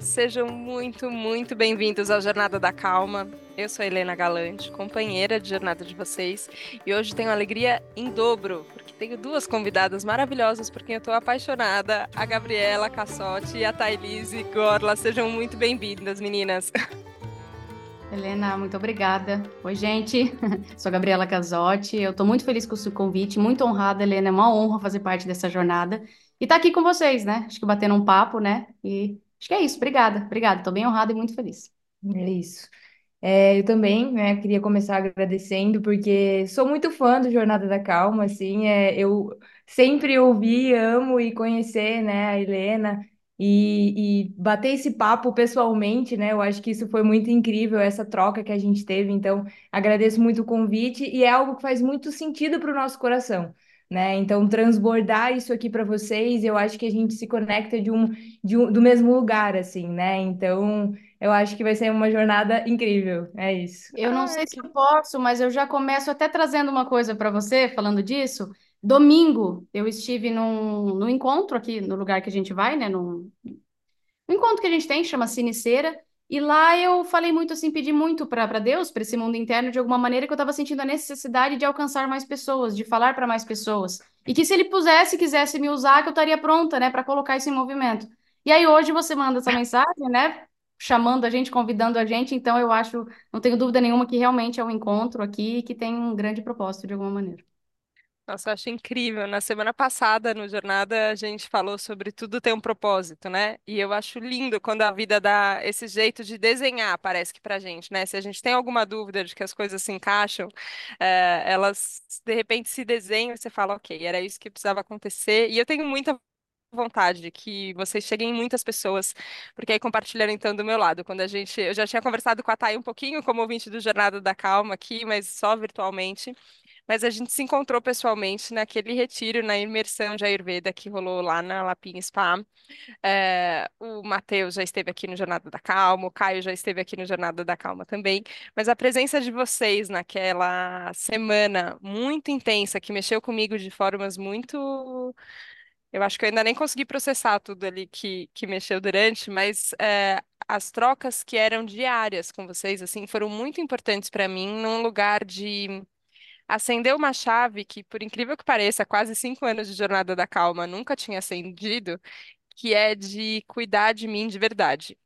Sejam muito, muito bem-vindos ao Jornada da Calma. Eu sou Helena Galante, companheira de jornada de vocês, e hoje tenho alegria em dobro, porque tenho duas convidadas maravilhosas por quem eu estou apaixonada, a Gabriela Cassotti e a Thailise Gorla. Sejam muito bem-vindas, meninas. Helena, muito obrigada. Oi, gente. Sou a Gabriela Casotti. Eu estou muito feliz com o seu convite, muito honrada, Helena. É uma honra fazer parte dessa jornada e estar tá aqui com vocês, né? Acho que batendo um papo, né? E acho que é isso. Obrigada, obrigada. Estou bem honrada e muito feliz. É isso. É, eu também, né, queria começar agradecendo, porque sou muito fã do Jornada da Calma, assim, é, eu sempre ouvi, amo e conhecer, né, a Helena, e, e bater esse papo pessoalmente, né? Eu acho que isso foi muito incrível, essa troca que a gente teve. Então, agradeço muito o convite e é algo que faz muito sentido para o nosso coração. Né? Então, transbordar isso aqui para vocês, eu acho que a gente se conecta de um, de um, do mesmo lugar, assim, né? Então, eu acho que vai ser uma jornada incrível. É isso. Eu não sei se eu posso, mas eu já começo até trazendo uma coisa para você, falando disso. Domingo, eu estive num, num encontro aqui no lugar que a gente vai, né? Num, num encontro que a gente tem, chama Siniceira. E lá eu falei muito assim, pedi muito para Deus, para esse mundo interno, de alguma maneira, que eu estava sentindo a necessidade de alcançar mais pessoas, de falar para mais pessoas. E que se ele pusesse, quisesse me usar, que eu estaria pronta, né, para colocar isso em movimento. E aí hoje você manda essa mensagem, né, chamando a gente, convidando a gente. Então eu acho, não tenho dúvida nenhuma que realmente é um encontro aqui que tem um grande propósito de alguma maneira. Nossa, eu acho incrível. Na semana passada, no Jornada, a gente falou sobre tudo ter um propósito, né? E eu acho lindo quando a vida dá esse jeito de desenhar, parece que pra gente, né? Se a gente tem alguma dúvida de que as coisas se encaixam, é, elas de repente se desenham e você fala, ok, era isso que precisava acontecer. E eu tenho muita vontade de que vocês cheguem em muitas pessoas, porque aí compartilharam então do meu lado. Quando a gente, eu já tinha conversado com a Thay um pouquinho como ouvinte do Jornada da Calma aqui, mas só virtualmente mas a gente se encontrou pessoalmente naquele retiro, na imersão de Ayurveda que rolou lá na Lapinha Spa. É, o Matheus já esteve aqui no Jornada da Calma, o Caio já esteve aqui no Jornada da Calma também, mas a presença de vocês naquela semana muito intensa, que mexeu comigo de formas muito. Eu acho que eu ainda nem consegui processar tudo ali que, que mexeu durante, mas é, as trocas que eram diárias com vocês, assim, foram muito importantes para mim num lugar de acendeu uma chave que, por incrível que pareça, quase cinco anos de jornada da calma nunca tinha acendido, que é de cuidar de mim de verdade.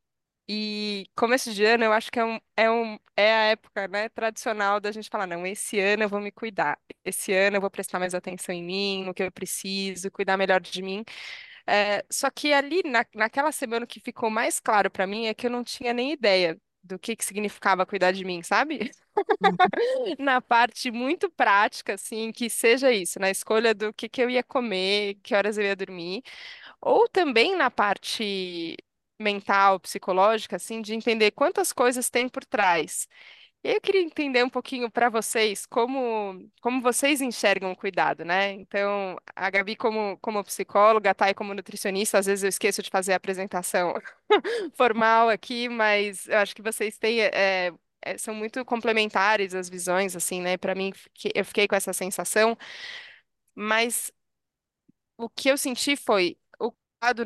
E começo de ano, eu acho que é, um, é, um, é a época, né, tradicional da gente falar, não, esse ano eu vou me cuidar, esse ano eu vou prestar mais atenção em mim, no que eu preciso, cuidar melhor de mim. É, só que ali, na, naquela semana, o que ficou mais claro para mim é que eu não tinha nem ideia do que, que significava cuidar de mim, sabe? na parte muito prática, assim, que seja isso, na escolha do que, que eu ia comer, que horas eu ia dormir, ou também na parte mental, psicológica, assim, de entender quantas coisas tem por trás. Eu queria entender um pouquinho para vocês como, como vocês enxergam o cuidado, né? Então, a Gabi como, como psicóloga, a Thay como nutricionista, às vezes eu esqueço de fazer a apresentação formal aqui, mas eu acho que vocês têm, é, são muito complementares as visões, assim, né? Para mim, eu fiquei com essa sensação, mas o que eu senti foi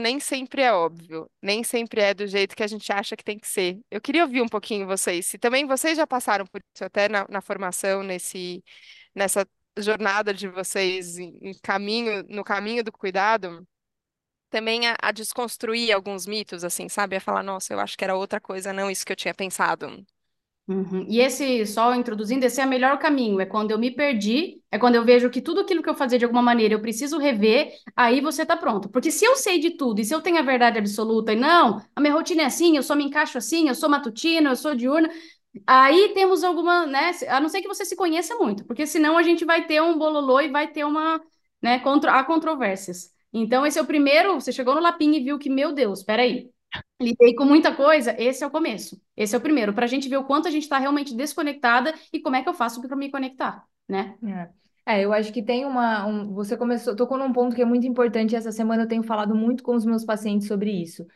nem sempre é óbvio, nem sempre é do jeito que a gente acha que tem que ser. Eu queria ouvir um pouquinho vocês, se também vocês já passaram por isso até na, na formação, nesse, nessa jornada de vocês em, em caminho, no caminho do cuidado, também a, a desconstruir alguns mitos, assim, sabe? A falar, nossa, eu acho que era outra coisa, não isso que eu tinha pensado. Uhum. E esse, só introduzindo, esse é o melhor caminho, é quando eu me perdi, é quando eu vejo que tudo aquilo que eu fazia de alguma maneira eu preciso rever, aí você tá pronto. Porque se eu sei de tudo e se eu tenho a verdade absoluta e não, a minha rotina é assim, eu só me encaixo assim, eu sou matutino, eu sou diurna, aí temos alguma, né, a não ser que você se conheça muito, porque senão a gente vai ter um bololô e vai ter uma, né, contra, há controvérsias. Então esse é o primeiro, você chegou no lapinho e viu que, meu Deus, peraí, lidei com muita coisa, esse é o começo. Esse é o primeiro, para a gente ver o quanto a gente está realmente desconectada e como é que eu faço para me conectar, né? É. é. eu acho que tem uma. Um, você começou, tocou num ponto que é muito importante. Essa semana eu tenho falado muito com os meus pacientes sobre isso.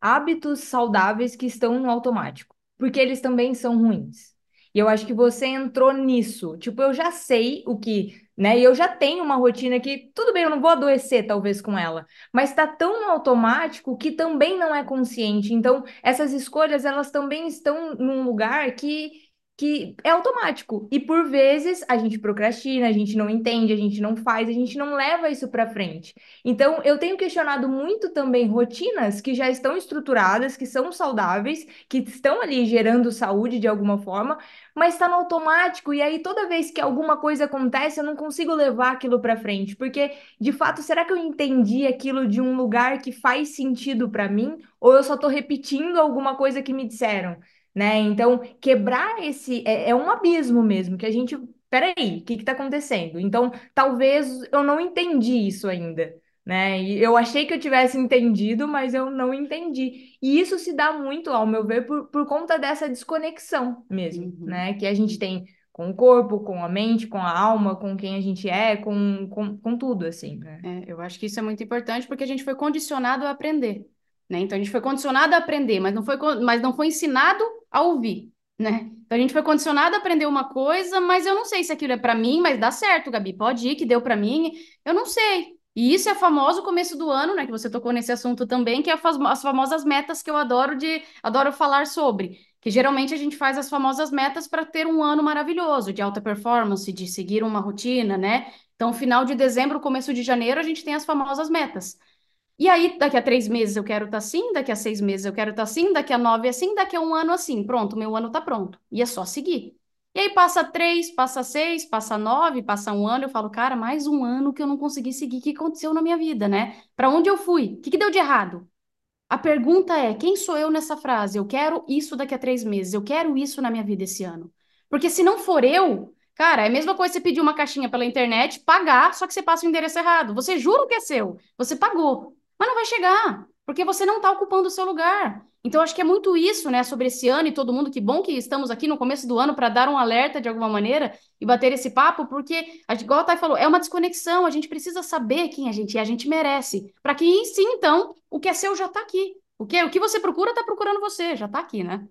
Hábitos saudáveis que estão no automático, porque eles também são ruins. E eu acho que você entrou nisso. Tipo, eu já sei o que né? E eu já tenho uma rotina que, tudo bem, eu não vou adoecer talvez com ela, mas está tão no automático que também não é consciente. Então, essas escolhas, elas também estão num lugar que que é automático. E por vezes a gente procrastina, a gente não entende, a gente não faz, a gente não leva isso para frente. Então, eu tenho questionado muito também rotinas que já estão estruturadas, que são saudáveis, que estão ali gerando saúde de alguma forma, mas está no automático. E aí, toda vez que alguma coisa acontece, eu não consigo levar aquilo para frente. Porque, de fato, será que eu entendi aquilo de um lugar que faz sentido para mim? Ou eu só estou repetindo alguma coisa que me disseram? Né? Então, quebrar esse é, é um abismo mesmo, que a gente, peraí, o que está acontecendo? Então, talvez eu não entendi isso ainda, né? E eu achei que eu tivesse entendido, mas eu não entendi. E isso se dá muito, ao meu ver, por, por conta dessa desconexão mesmo, Uhum. né? Que a gente tem com o corpo, com a mente, com a alma, com quem a gente é, com, com, com tudo, assim, né? É, eu acho que isso é muito importante porque a gente foi condicionado a aprender, né? Então a gente foi condicionado a aprender, mas não foi, mas não foi ensinado a ouvir, né? Então a gente foi condicionado a aprender uma coisa, mas eu não sei se aquilo é para mim, mas dá certo, Gabi, pode ir que deu para mim, eu não sei. E isso é famoso começo do ano, né? Que você tocou nesse assunto também, que é as famosas metas que eu adoro de adoro falar sobre. Que geralmente a gente faz as famosas metas para ter um ano maravilhoso, de alta performance, de seguir uma rotina, né? Então, final de dezembro, começo de janeiro, a gente tem as famosas metas. E aí, daqui a três meses eu quero estar assim, daqui a seis meses eu quero estar assim, daqui a nove assim, daqui a um ano assim. Pronto, meu ano tá pronto. E é só seguir. E aí passa três, passa seis, passa nove, passa um ano, eu falo, cara, mais um ano que eu não consegui seguir. O que aconteceu na minha vida, né? Para onde eu fui? O que que deu de errado? A pergunta é: quem sou eu nessa frase? Eu quero isso daqui a três meses, eu quero isso na minha vida esse ano. Porque se não for eu, cara, é a mesma coisa você pedir uma caixinha pela internet, pagar, só que você passa o endereço errado. Você jura que é seu, você pagou, mas não vai chegar, porque você não está ocupando o seu lugar. Então, acho que é muito isso, né, sobre esse ano e todo mundo. Que bom que estamos aqui no começo do ano para dar um alerta de alguma maneira e bater esse papo, porque, igual a Thay falou, é uma desconexão. A gente precisa saber quem a gente é, a gente merece. Para que, sim, então, o que é seu já está aqui. O que, o que você procura está procurando você, já está aqui, né?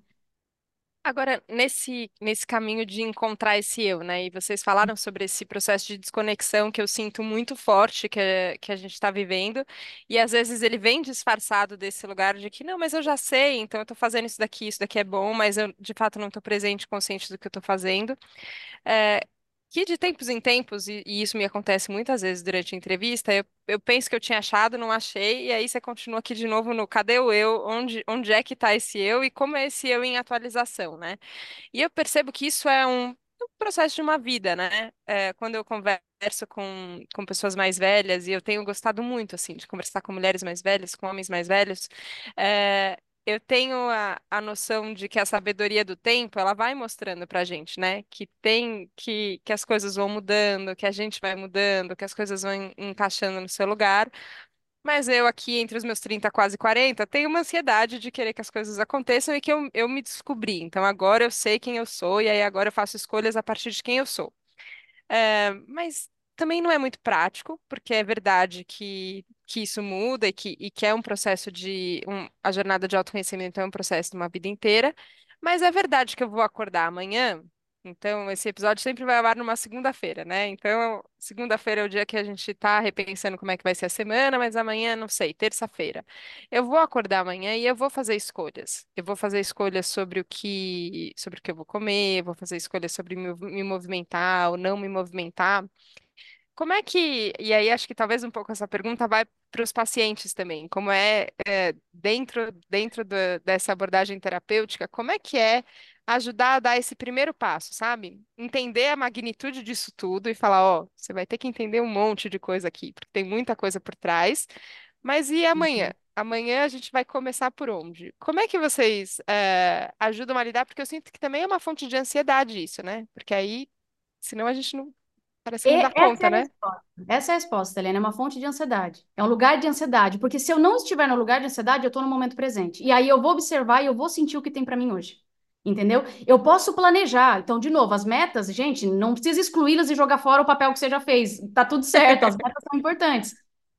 Agora, nesse, nesse caminho de encontrar esse eu, né? E vocês falaram sobre esse processo de desconexão que eu sinto muito forte que, que a gente está vivendo, e às vezes ele vem disfarçado desse lugar de que, não, mas eu já sei, então eu estou fazendo isso daqui, isso daqui é bom, mas eu de fato não estou presente, consciente do que eu estou fazendo. É, que de tempos em tempos, e, e isso me acontece muitas vezes durante a entrevista, eu, eu penso que eu tinha achado, não achei, e aí você continua aqui de novo no cadê o eu? Onde, onde é que está esse eu? E como é esse eu em atualização, né? E eu percebo que isso é um, um processo de uma vida, né? É, quando eu converso com, com pessoas mais velhas, e eu tenho gostado muito, assim, de conversar com mulheres mais velhas, com homens mais velhos, é, eu tenho a, a noção de que a sabedoria do tempo, ela vai mostrando pra gente, né? Que tem, que, que as coisas vão mudando, que a gente vai mudando, que as coisas vão en- encaixando no seu lugar. Mas eu aqui, entre os meus 30 quase 40 tenho uma ansiedade de querer que as coisas aconteçam e que eu, eu me descobri. Então agora eu sei quem eu sou e aí agora eu faço escolhas a partir de quem eu sou. É, mas também não é muito prático, porque é verdade que, que isso muda e que, e que é um processo de. um- a jornada de autoconhecimento é um processo de uma vida inteira. Mas é verdade que eu vou acordar amanhã. Então, esse episódio sempre vai ao ar numa segunda-feira, né? Então, segunda-feira é o dia que a gente tá repensando como é que vai ser a semana, mas amanhã, não sei, terça-feira. Eu vou acordar amanhã e eu vou fazer escolhas. Eu vou fazer escolhas sobre o que, sobre o que eu vou comer, eu vou fazer escolhas sobre me, me movimentar ou não me movimentar. Como é que, e aí acho que talvez um pouco essa pergunta vai para os pacientes também, como é, é, dentro, dentro da- dessa abordagem terapêutica, como é que é ajudar a dar esse primeiro passo, sabe? Entender a magnitude disso tudo e falar, ó, você vai ter que entender um monte de coisa aqui, porque tem muita coisa por trás, mas e amanhã? Uhum. Amanhã a gente vai começar por onde? Como é que vocês eh, ajudam a lidar? Porque eu sinto que também é uma fonte de ansiedade isso, né? Porque aí, senão a gente não, parece que não dá essa é conta, a né? resposta. Essa é a resposta, Helena. É uma fonte de ansiedade. É um lugar de ansiedade. Porque se eu não estiver no lugar de ansiedade, eu estou no momento presente. E aí eu vou observar e eu vou sentir o que tem para mim hoje. Entendeu? Eu posso planejar. Então, de novo, as metas, gente, não precisa excluí-las e jogar fora o papel que você já fez. Tá tudo certo, as metas são importantes.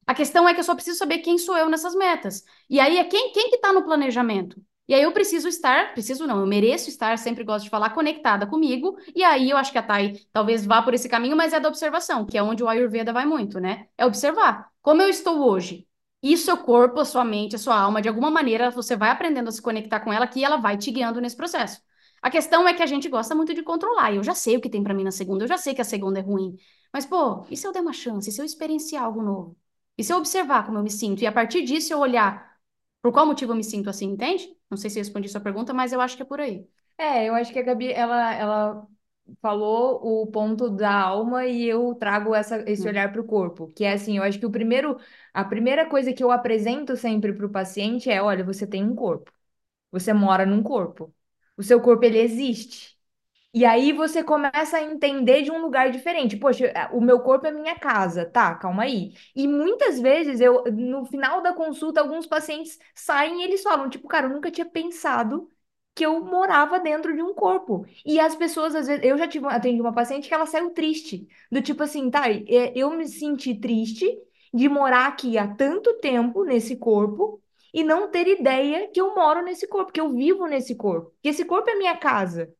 A questão é que eu só preciso saber quem sou eu nessas metas. E aí é quem, quem que está no planejamento? E aí eu preciso estar, preciso não, eu mereço estar, sempre gosto de falar, conectada comigo. E aí eu acho que a Thay talvez vá por esse caminho, mas é da observação, que é onde o Ayurveda vai muito, né? É observar como eu estou hoje. E seu corpo, a sua mente, a sua alma, de alguma maneira, você vai aprendendo a se conectar com ela, que ela vai te guiando nesse processo. A questão é que a gente gosta muito de controlar. Eu já sei o que tem para mim na segunda, eu já sei que a segunda é ruim. Mas, pô, e se eu der uma chance? E se eu experienciar algo novo? E se eu observar como eu me sinto? E a partir disso eu olhar por qual motivo eu me sinto assim, entende? Não sei se respondi sua pergunta, mas eu acho que é por aí. É, eu acho que a Gabi, ela, ela falou o ponto da alma e eu trago essa, esse Hum. olhar para o corpo, que é assim, eu acho que o primeiro, a primeira coisa que eu apresento sempre para o paciente é, olha, você tem um corpo, você mora num corpo, o seu corpo ele existe. E aí você começa a entender de um lugar diferente. Poxa, é, o meu corpo é minha casa, tá? Calma aí. E muitas vezes eu, no final da consulta, alguns pacientes saem e eles falam, tipo, cara, eu nunca tinha pensado que eu morava dentro de um corpo. E as pessoas, às vezes, eu já tive, atendi uma paciente que ela saiu triste, do tipo assim, tá, eu me senti triste de morar aqui há tanto tempo nesse corpo e não ter ideia que eu moro nesse corpo, que eu vivo nesse corpo, que esse corpo é minha casa.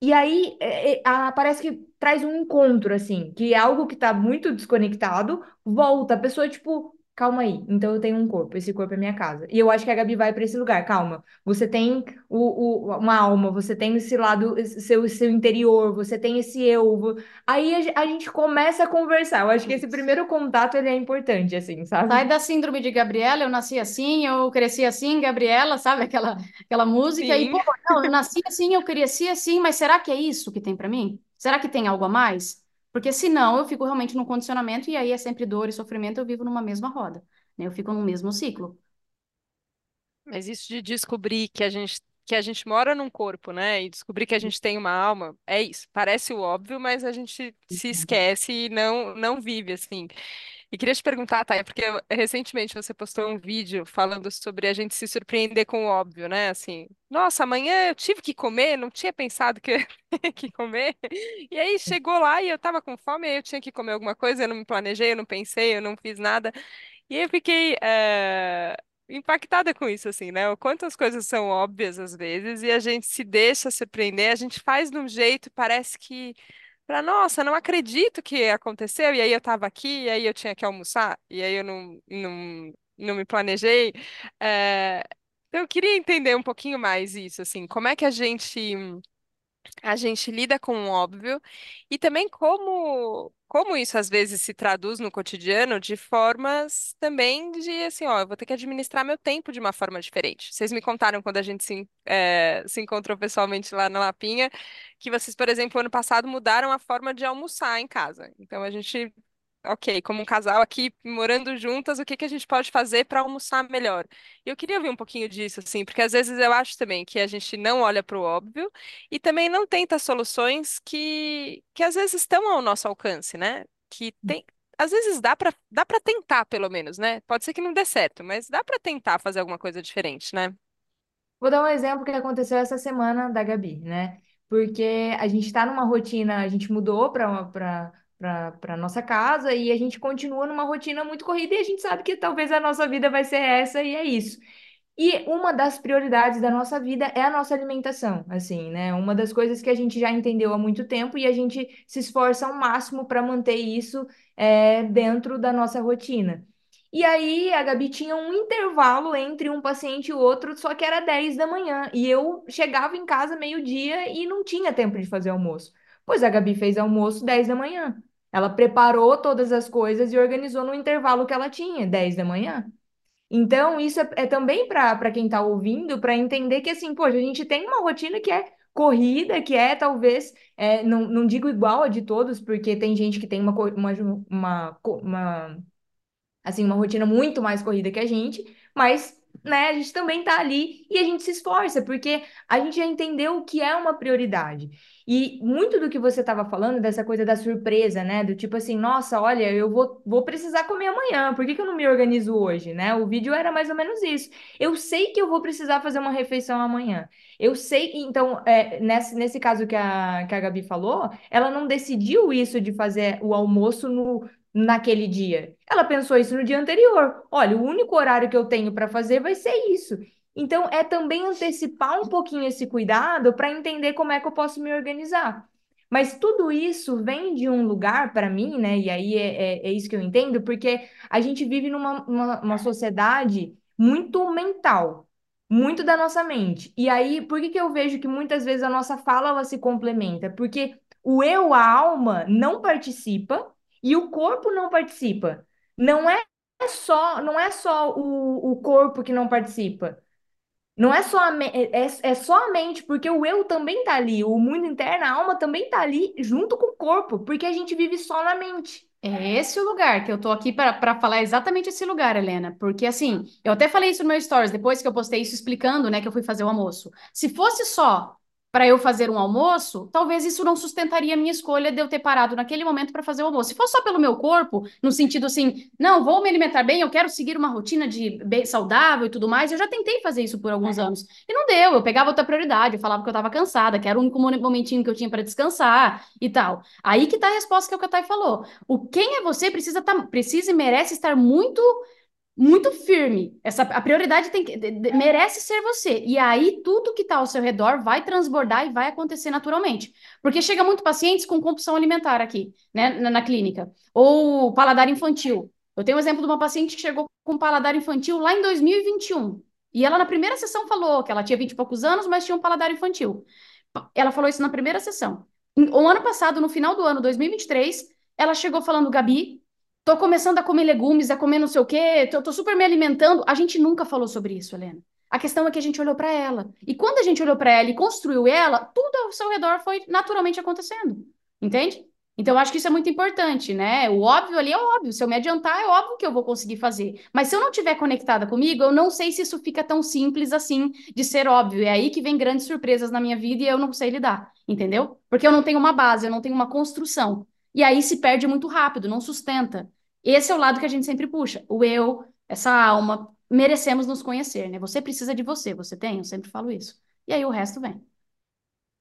E aí, é, é, a- parece que traz um encontro, assim, que é algo que tá muito desconectado, volta, a pessoa, tipo, calma aí, então eu tenho um corpo, esse corpo é minha casa. E eu acho que a Gabi vai para esse lugar, calma. Você tem o, o- uma alma, você tem esse lado, seu, seu interior, você tem esse eu. Aí a, a gente começa a conversar. Eu acho que esse primeiro contato, ele é importante, assim, sabe? Sai da síndrome de Gabriela, eu nasci assim, eu cresci assim, Gabriela, sabe? Aquela, aquela música. E, Sim. pô, não, eu nasci assim, eu cresci assim, mas será que é isso que tem para mim? Será que tem algo a mais? Porque senão eu fico realmente num condicionamento e aí é sempre dor e sofrimento, eu vivo numa mesma roda, né? Eu fico num mesmo ciclo. Mas isso de descobrir que a gente que a gente mora num corpo, né? E descobrir que a gente tem uma alma, é isso. Parece o óbvio, mas a gente se esquece e não não vive assim. E queria te perguntar, Thay, porque recentemente você postou um vídeo falando sobre a gente se surpreender com o óbvio, né? Assim, nossa, amanhã eu tive que comer, não tinha pensado que eu que comer. E aí chegou lá e eu tava com fome, aí eu tinha que comer alguma coisa, eu não me planejei, eu não pensei, eu não fiz nada. E eu fiquei eh, impactada com isso, assim, né? O quanto as coisas são óbvias às vezes e a gente se deixa surpreender, a gente faz de um jeito, parece que, para nossa, não acredito que aconteceu, e aí eu tava aqui, e aí eu tinha que almoçar, e aí eu não, não, não me planejei. Eh, então eu queria entender um pouquinho mais isso, assim, como é que a gente a gente lida com o óbvio e também como como isso às vezes se traduz no cotidiano de formas também de assim, ó, eu vou ter que administrar meu tempo de uma forma diferente. Vocês me contaram quando a gente se, eh, se encontrou pessoalmente lá na Lapinha, que vocês, por exemplo, ano passado mudaram a forma de almoçar em casa. Então a gente Ok, como um casal aqui morando juntas, o que que a gente pode fazer para almoçar melhor? E eu queria ouvir um pouquinho disso, assim, porque às vezes eu acho também que a gente não olha para o óbvio e também não tenta soluções que, que às vezes estão ao nosso alcance, né? Que tem, às vezes dá para dá para tentar, pelo menos, né? Pode ser que não dê certo, mas dá para tentar fazer alguma coisa diferente, né? Vou dar um exemplo que aconteceu essa semana da Gabi, né? Porque a gente está numa rotina, a gente mudou para para nossa casa e a gente continua numa rotina muito corrida e a gente sabe que talvez a nossa vida vai ser essa e é isso. E uma das prioridades da nossa vida é a nossa alimentação, assim, né? Uma das coisas que a gente já entendeu há muito tempo e a gente se esforça ao máximo para manter isso é, dentro da nossa rotina. E aí a Gabi tinha um intervalo entre um paciente e outro, só que era 10 da manhã. E eu chegava em casa meio-dia e não tinha tempo de fazer almoço. Pois a Gabi fez almoço 10 da manhã. Ela preparou todas as coisas e organizou no intervalo que ela tinha, 10 da manhã. Então, isso é, é também para quem está ouvindo, para entender que, assim, poxa, a gente tem uma rotina que é corrida, que é talvez, é, não, não digo igual a de todos, porque tem gente que tem uma, uma, uma, uma assim, uma rotina muito mais corrida que a gente, mas, né, a gente também tá ali e a gente se esforça, porque a gente já entendeu o que é uma prioridade. E muito do que você estava falando, dessa coisa da surpresa, né, do tipo assim, nossa, olha, eu vou, vou precisar comer amanhã, por que que eu não me organizo hoje, né? O vídeo era mais ou menos isso. Eu sei que eu vou precisar fazer uma refeição amanhã. Eu sei, então, é, nesse, nesse caso que a, que a Gabi falou, ela não decidiu isso de fazer o almoço no naquele dia. Ela pensou isso no dia anterior. Olha, o único horário que eu tenho para fazer vai ser isso. Então, é também antecipar um pouquinho esse cuidado para entender como é que eu posso me organizar. Mas tudo isso vem de um lugar, para mim, né? E aí é, é, é, isso que eu entendo, porque a gente vive numa uma, uma sociedade muito mental, muito da nossa mente. E aí, por que que eu vejo que muitas vezes a nossa fala ela se complementa? Porque o eu, a alma, não participa e o corpo não participa. Não é só, não é só o, o corpo que não participa. Não é só a, é, é, é só a mente, porque o eu também tá ali, o mundo interno, a alma também tá ali junto com o corpo, porque a gente vive só na mente. É esse o lugar que eu tô aqui para falar exatamente esse lugar, Helena. Porque assim, eu até falei isso no meu stories, depois que eu postei isso explicando, né, que eu fui fazer o almoço. Se fosse só para eu fazer um almoço, talvez isso não sustentaria a minha escolha de eu ter parado naquele momento para fazer o almoço. Se for só pelo meu corpo, no sentido assim, não, vou me alimentar bem, eu quero seguir uma rotina de bem saudável e tudo mais, eu já tentei fazer isso por alguns anos. E não deu, eu pegava outra prioridade, eu falava que eu estava cansada, que era o único momentinho que eu tinha para descansar e tal. Aí que tá a resposta que o Katai falou. O quem é você precisa, tá, precisa e merece estar muito muito firme. Essa, a prioridade tem que, de, de, merece ser você. E aí tudo que está ao seu redor vai transbordar e vai acontecer naturalmente. Porque chega muito pacientes com compulsão alimentar aqui, né, na, na clínica. Ou paladar infantil. Eu tenho um exemplo de uma paciente que chegou com paladar infantil lá em 2021. E ela, na primeira sessão, falou que ela tinha 20 e poucos anos, mas tinha um paladar infantil. Ela falou isso na primeira sessão. O ano passado, no final do ano 2023, ela chegou falando, Gabi, Tô começando a comer legumes, a comer não sei o quê, tô, tô super me alimentando. A gente nunca falou sobre isso, Helena. A questão é que a gente olhou para ela. E quando a gente olhou para ela e construiu ela, tudo ao seu redor foi naturalmente acontecendo. Entende? Então, acho que isso é muito importante, né? O óbvio ali é óbvio. Se eu me adiantar, é óbvio que eu vou conseguir fazer. Mas se eu não estiver conectada comigo, eu não sei se isso fica tão simples assim de ser óbvio. É aí que vem grandes surpresas na minha vida e eu não sei lidar, entendeu? Porque eu não tenho uma base, eu não tenho uma construção. E aí se perde muito rápido, não sustenta. Esse é o lado que a gente sempre puxa. O eu, essa alma, merecemos nos conhecer, né? Você precisa de você, você tem? Eu sempre falo isso. E aí o resto vem.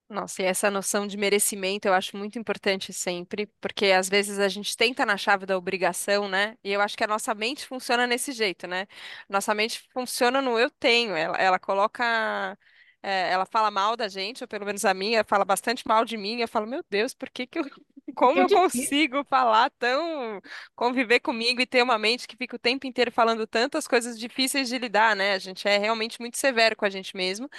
Nossa, e essa noção de merecimento eu acho muito importante sempre, porque às vezes a gente tenta na chave da obrigação, né? E eu acho que a nossa mente funciona nesse jeito, né? Nossa mente funciona no eu tenho, ela, ela coloca. é, ela fala mal da gente, ou pelo menos a minha, fala bastante mal de mim. Eu falo, meu Deus, por que que eu como É eu consigo falar tão, conviver comigo e ter uma mente que fica o tempo inteiro falando tantas coisas difíceis de lidar, né? A gente é realmente muito severo com a gente mesmo.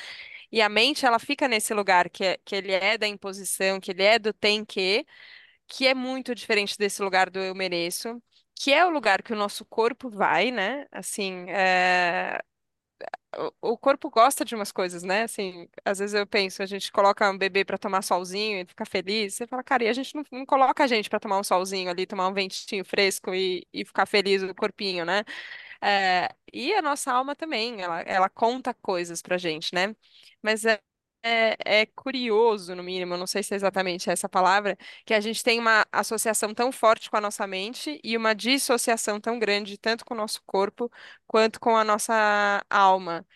E a mente, ela fica nesse lugar que, é, que ele é da imposição, que ele é do tem que, que é muito diferente desse lugar do eu mereço. Que é o lugar que o nosso corpo vai, né? Assim, é, o corpo gosta de umas coisas, né? Assim, às vezes eu penso, a gente coloca um bebê para tomar solzinho e fica feliz. Você fala, cara, e a gente não, não coloca a gente para tomar um solzinho ali, tomar um ventinho fresco e, e ficar feliz o corpinho, né? É, e a nossa alma também, ela, ela conta coisas pra gente, né? Mas é, é, é curioso, no mínimo, não sei se é exatamente essa palavra, que a gente tem uma associação tão forte com a nossa mente e uma dissociação tão grande, tanto com o nosso corpo quanto com a nossa alma.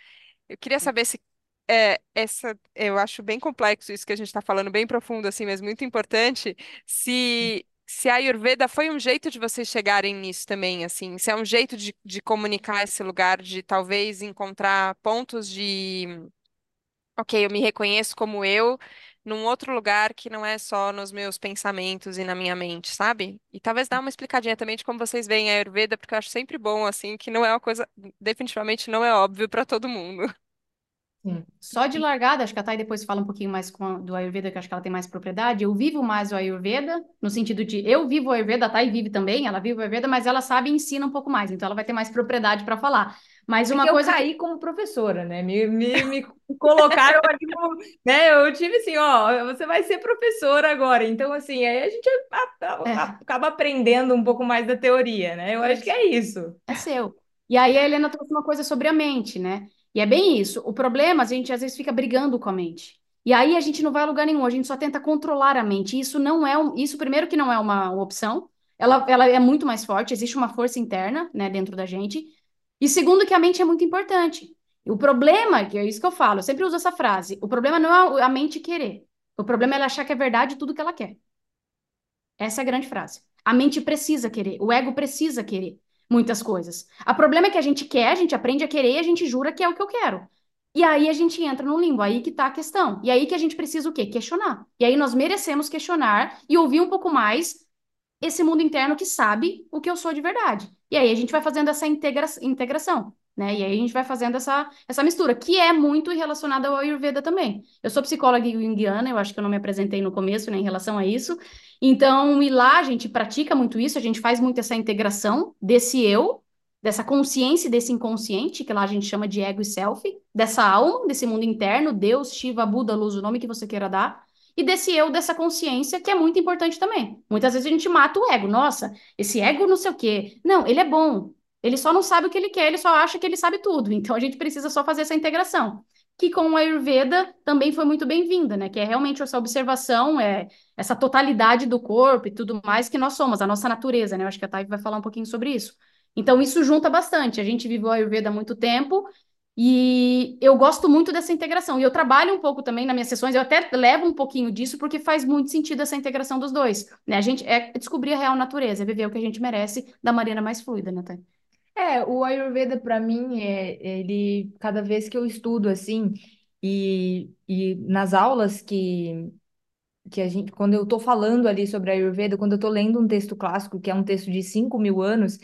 Eu queria saber se é, essa, eu acho bem complexo isso que a gente está falando, bem profundo assim, mas muito importante. Se se a Ayurveda foi um jeito de vocês chegarem nisso também, assim, se é um jeito de, de comunicar esse lugar, de talvez encontrar pontos de, ok, eu me reconheço como eu, num outro lugar que não é só nos meus pensamentos e na minha mente, sabe? E talvez dar uma explicadinha também de como vocês veem a Ayurveda, porque eu acho sempre bom, assim, que não é uma coisa, definitivamente não é óbvio para todo mundo. Sim. Só de largada, acho que a Thay depois fala um pouquinho mais a- do Ayurveda, que acho que ela tem mais propriedade. Eu vivo mais o Ayurveda, no sentido de eu vivo o Ayurveda, a Thay vive também, ela vive o Ayurveda, mas ela sabe e ensina um pouco mais, então ela vai ter mais propriedade para falar. Mas uma que eu coisa que caí como professora, né? Me, me, me colocaram ali, no- né? Eu tive assim, ó, você vai ser professora agora. Então, assim, aí a gente é, acaba aprendendo um pouco mais da teoria, né? Eu acho que é isso. é seu. E aí a Helena trouxe uma coisa sobre a mente, né? E é bem isso. O problema, a gente às vezes fica brigando com a mente. E aí a gente não vai a lugar nenhum, a gente só tenta controlar a mente. Isso não é um, isso primeiro que não é uma, uma opção. Ela, ela é muito mais forte, existe uma força interna, né, dentro da gente. E segundo que a mente é muito importante. O problema, que é isso que eu falo, eu sempre uso essa frase, o problema não é a mente querer. O problema é ela achar que é verdade tudo que ela quer. Essa é a grande frase. A mente precisa querer, o ego precisa querer muitas coisas. O problema é que a gente quer, a gente aprende a querer e a gente jura que é o que eu quero. E aí a gente entra no limbo, aí que tá a questão. E aí que a gente precisa o quê? Questionar. E aí nós merecemos questionar e ouvir um pouco mais esse mundo interno que sabe o que eu sou de verdade. E aí a gente vai fazendo essa integra integração, né? E aí a gente vai fazendo essa, essa mistura, que é muito relacionada ao Ayurveda também. Eu sou psicóloga junguiana, eu acho que eu não me apresentei no começo, né, em relação a isso. Então, e lá a gente pratica muito isso, a gente faz muito essa integração desse eu, dessa consciência e desse inconsciente, que lá a gente chama de ego e self, dessa alma, desse mundo interno, Deus, Shiva, Buda, luz, o nome que você queira dar, e desse eu, dessa consciência, que é muito importante também. Muitas vezes a gente mata o ego. Nossa, esse ego não sei o quê. Não, ele é bom. Ele só não sabe o que ele quer, ele só acha que ele sabe tudo. Então a gente precisa só fazer essa integração. Que com o Ayurveda também foi muito bem-vinda, né? Que é realmente essa observação, é essa totalidade do corpo e tudo mais que nós somos, a nossa natureza, né? Eu acho que a Thay vai falar um pouquinho sobre isso. Então isso junta bastante. A gente vive o Ayurveda há muito tempo e eu gosto muito dessa integração. E eu trabalho um pouco também nas minhas sessões, eu até levo um pouquinho disso, porque faz muito sentido essa integração dos dois. Né? A gente é descobrir a real natureza, é viver o que a gente merece da maneira mais fluida, né? É, o Ayurveda para mim é ele cada vez que eu estudo assim e, e nas aulas que que a gente quando eu estou falando ali sobre a Ayurveda, quando eu estou lendo um texto clássico que é um texto de 5 mil anos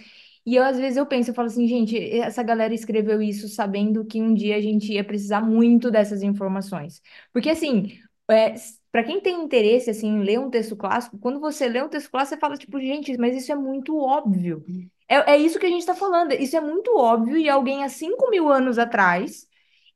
e eu, às vezes eu penso, eu falo assim, gente, essa galera escreveu isso sabendo que um dia a gente ia precisar muito dessas informações. Porque, assim, é, para quem tem interesse, assim, em ler um texto clássico, quando você lê um texto clássico, você fala, tipo, gente, mas isso é muito óbvio. É, é isso que a gente está falando, isso é muito óbvio, e alguém há 5 mil anos atrás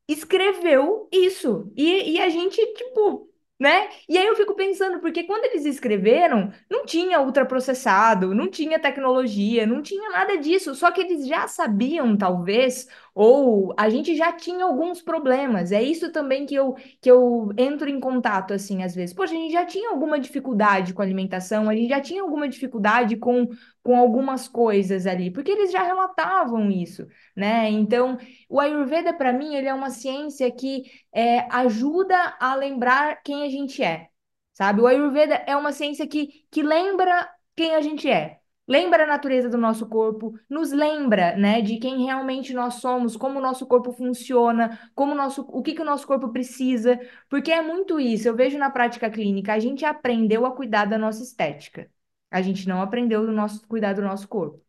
escreveu isso. E, e a gente, tipo, né? E aí eu fico pensando, porque quando eles escreveram, não tinha ultraprocessado, não tinha tecnologia, não tinha nada disso, só que eles já sabiam, talvez, ou a gente já tinha alguns problemas. É isso também que eu, que eu entro em contato, assim, às vezes. Poxa, a gente já tinha alguma dificuldade com alimentação, a gente já tinha alguma dificuldade com, com algumas coisas ali, porque eles já relatavam isso, né? Então, o Ayurveda, para mim, ele é uma ciência que é, ajuda a lembrar quem a gente é, sabe? O Ayurveda é uma ciência que, que lembra quem a gente é. Lembra a natureza do nosso corpo, nos lembra, né, de quem realmente nós somos, como o nosso corpo funciona, como o nosso, o que que o nosso corpo precisa, porque é muito isso. Eu vejo na prática clínica, a gente aprendeu a cuidar da nossa estética. A gente não aprendeu do nosso cuidar do nosso corpo.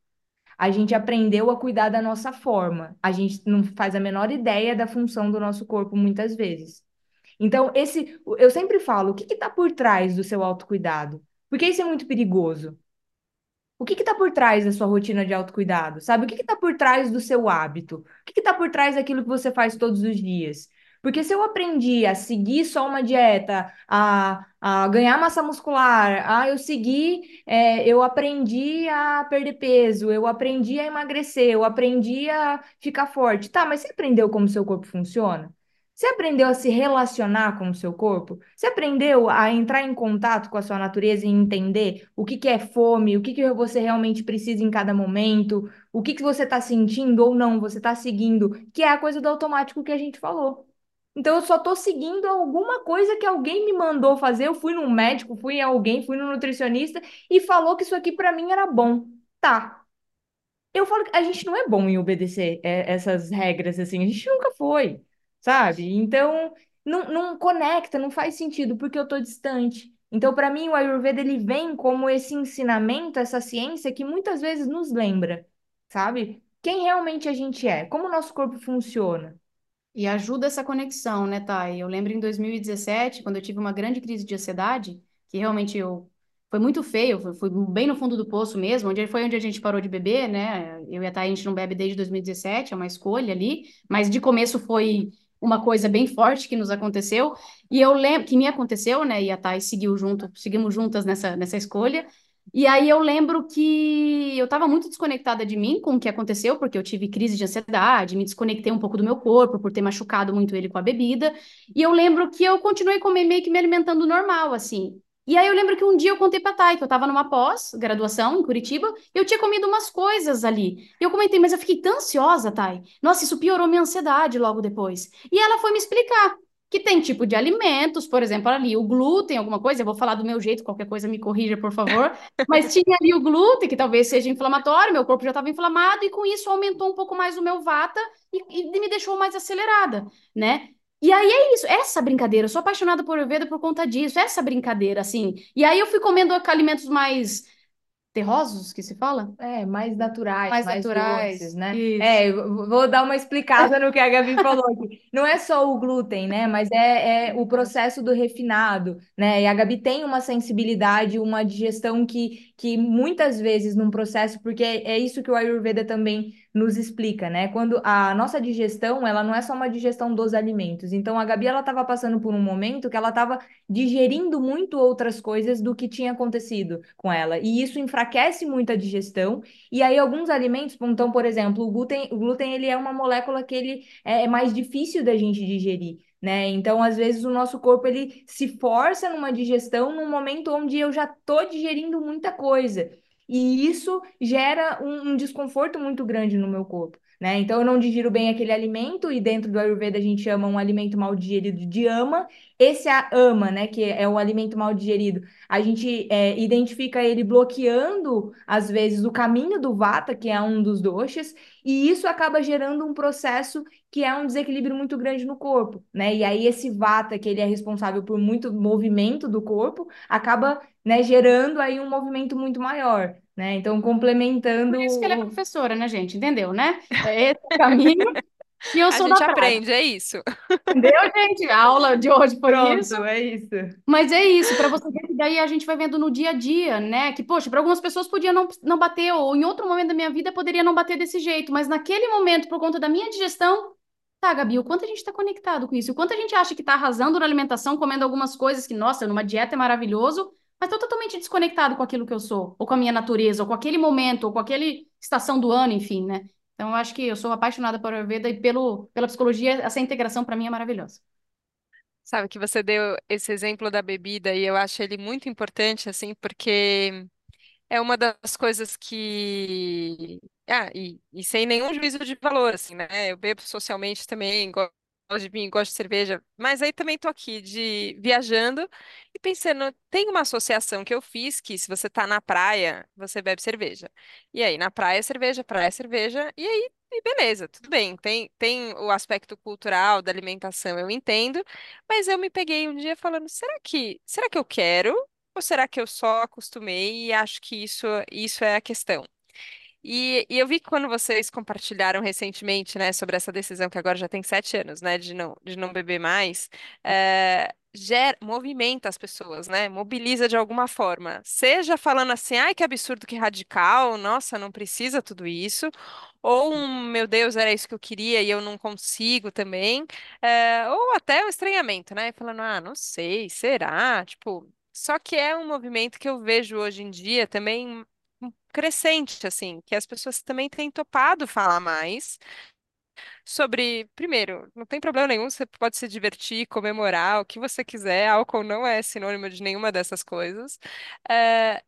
A gente aprendeu a cuidar da nossa forma. A gente não faz a menor ideia da função do nosso corpo muitas vezes. Então, esse, eu sempre falo, o que está por trás do seu autocuidado? Porque isso é muito perigoso. O que está por trás da sua rotina de autocuidado? Sabe? O que está por trás do seu hábito? O que está por trás daquilo que você faz todos os dias? Porque se eu aprendi a seguir só uma dieta, a, a ganhar massa muscular, a eu segui, é, eu aprendi a perder peso, eu aprendi a emagrecer, eu aprendi a ficar forte. Tá, mas você aprendeu como seu corpo funciona? Você aprendeu a se relacionar com o seu corpo? Você aprendeu a entrar em contato com a sua natureza e entender o que que é fome, o que que você realmente precisa em cada momento, o que que você está sentindo ou não, você está seguindo, que é a coisa do automático que a gente falou. Então eu só estou seguindo alguma coisa que alguém me mandou fazer. Eu fui num médico, fui em alguém, fui no nutricionista e falou que isso aqui para mim era bom. Tá. Eu falo que a gente não é bom em obedecer é, essas regras assim, a gente nunca foi sabe? Então, não, não conecta, não faz sentido, porque eu estou distante. Então, para mim, o Ayurveda ele vem como esse ensinamento, essa ciência que muitas vezes nos lembra, sabe? Quem realmente a gente é, como o nosso corpo funciona. E ajuda essa conexão, né, Thay? Eu lembro em 2017, quando eu tive uma grande crise de ansiedade, que realmente eu foi muito feio, foi, foi, bem no fundo do poço mesmo, onde foi onde a gente parou de beber, né? Eu e a Thay, a gente não bebe desde 2017, é uma escolha ali, mas de começo foi uma coisa bem forte que nos aconteceu, e eu lembro que me aconteceu, né, e a Thay seguiu junto, seguimos juntas nessa, nessa escolha, e aí eu lembro que eu estava muito desconectada de mim com o que aconteceu, porque eu tive crise de ansiedade, me desconectei um pouco do meu corpo por ter machucado muito ele com a bebida, e eu lembro que eu continuei comer meio que me alimentando normal, assim, e aí eu lembro que um dia eu contei pra Thay que eu tava numa pós-graduação em Curitiba, e eu tinha comido umas coisas ali. E eu comentei, mas eu fiquei tão ansiosa, Thay. Nossa, isso piorou minha ansiedade logo depois. E ela foi me explicar que tem tipo de alimentos, por exemplo, ali o glúten, alguma coisa, eu vou falar do meu jeito, qualquer coisa me corrija, por favor, mas tinha ali o glúten, que talvez seja inflamatório, meu corpo já estava inflamado, e com isso aumentou um pouco mais o meu vata e, e me deixou mais acelerada, né? E aí é isso, essa brincadeira, eu sou apaixonada por Ayurveda por conta disso, essa brincadeira, assim. E aí eu fui comendo alimentos mais terrosos, que se fala? É, mais naturais, Mais mais, naturais, doces, né? isso. É, vou dar uma explicada no que a Gabi falou aqui. Não é só o glúten, né? Mas é, é o processo do refinado, né? E a Gabi tem uma sensibilidade, uma digestão que, que muitas vezes num processo, porque é, é isso que o Ayurveda também nos explica, né? Quando a nossa digestão, ela não é só uma digestão dos alimentos. Então, a Gabi, ela estava passando por um momento que ela estava digerindo muito outras coisas do que tinha acontecido com ela. E isso enfraquece muito a digestão. E aí, alguns alimentos, então, por exemplo, o glúten, o glúten, ele é uma molécula que ele é mais difícil da gente digerir. Né? Então, às vezes, o nosso corpo ele se força numa digestão num momento onde eu já estou digerindo muita coisa. E isso gera um, um desconforto muito grande no meu corpo. Né? Então, eu não digiro bem aquele alimento, e dentro do Ayurveda a gente chama um alimento mal digerido de ama. Esse é ama, né, que é o alimento mal digerido, a gente é, identifica ele bloqueando, às vezes, o caminho do vata, que é um dos doshas, e isso acaba gerando um processo que é um desequilíbrio muito grande no corpo, né? E aí esse vata, que ele é responsável por muito movimento do corpo, acaba, né, gerando aí um movimento muito maior, né? Então, complementando... Por isso que ela é professora, né, gente? Entendeu, né? É esse o caminho. E eu A sou gente da prática. aprende, é isso. Entendeu, gente? A aula de hoje foi Pronto, isso. é isso. Mas é isso, para você ver que daí a gente vai vendo no dia a dia, né? Que, poxa, para algumas pessoas podia não, não bater, ou em outro momento da minha vida poderia não bater desse jeito, mas naquele momento, por conta da minha digestão, tá, Gabi, o quanto a gente está conectado com isso? O quanto a gente acha que está arrasando na alimentação, comendo algumas coisas que, nossa, numa dieta é maravilhoso, mas tô totalmente desconectado com aquilo que eu sou, ou com a minha natureza, ou com aquele momento, ou com aquele estação do ano, enfim, né? Então, eu acho que eu sou apaixonada por Ayurveda e pelo, pela psicologia, essa integração para mim é maravilhosa. Sabe que você deu esse exemplo da bebida e eu acho ele muito importante, assim, porque é uma das coisas que. Ah, e, e sem nenhum juízo de valor, assim, né? Eu bebo socialmente também, go- gosto de vinho, gosto de cerveja, mas aí também tô aqui de viajando pensando, tem uma associação que eu fiz que se você tá na praia, você bebe cerveja. E aí, na praia, é cerveja, praia, é cerveja, e aí, e beleza, tudo bem. Tem, tem o aspecto cultural da alimentação, eu entendo, mas eu me peguei um dia falando, será que, será que eu quero? Ou será que eu só acostumei e acho que isso, isso é a questão? E, e eu vi que quando vocês compartilharam recentemente, né, sobre essa decisão que agora já tem sete anos, né, de não, de não beber mais, eh, gera, movimenta as pessoas, né, mobiliza de alguma forma. Seja falando assim, ai, que absurdo, que radical, nossa, não precisa tudo isso, ou meu Deus, era isso que eu queria e eu não consigo também, eh, ou até o estranhamento, né, falando, ah, não sei, será? Tipo. Só que é um movimento que eu vejo hoje em dia também crescente, assim, que as pessoas também têm topado falar mais sobre, primeiro, não tem problema nenhum, você pode se divertir, comemorar, o que você quiser, álcool não é sinônimo de nenhuma dessas coisas. Eh,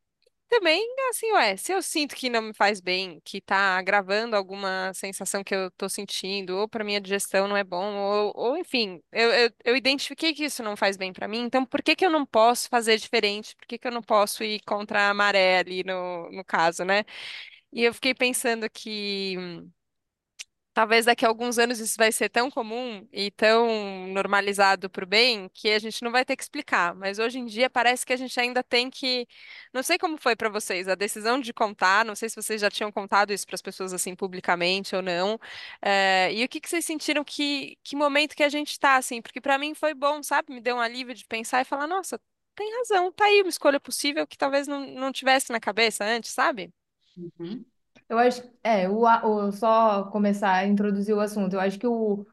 também, assim, ué, se eu sinto que não me faz bem, que tá agravando alguma sensação que eu tô sentindo, ou para minha digestão não é bom, ou, ou enfim, eu, eu, eu identifiquei que isso não faz bem para mim, então por que que eu não posso fazer diferente? Por que que eu não posso ir contra a maré ali no, no caso, né? E eu fiquei pensando que. Talvez daqui a alguns anos isso vai ser tão comum e tão normalizado para o bem que a gente não vai ter que explicar. Mas hoje em dia parece que a gente ainda tem que. Não sei como foi para vocês a decisão de contar, não sei se vocês já tinham contado isso para as pessoas assim publicamente ou não. Eh, e o que que vocês sentiram que, que momento que a gente está, assim? Porque para mim foi bom, sabe? Me deu um alívio de pensar e falar, nossa, tem razão, tá aí uma escolha possível que talvez não, não tivesse na cabeça antes, sabe? Uhum. Eu acho, é, o, o- só começar a introduzir o assunto. Eu acho que o,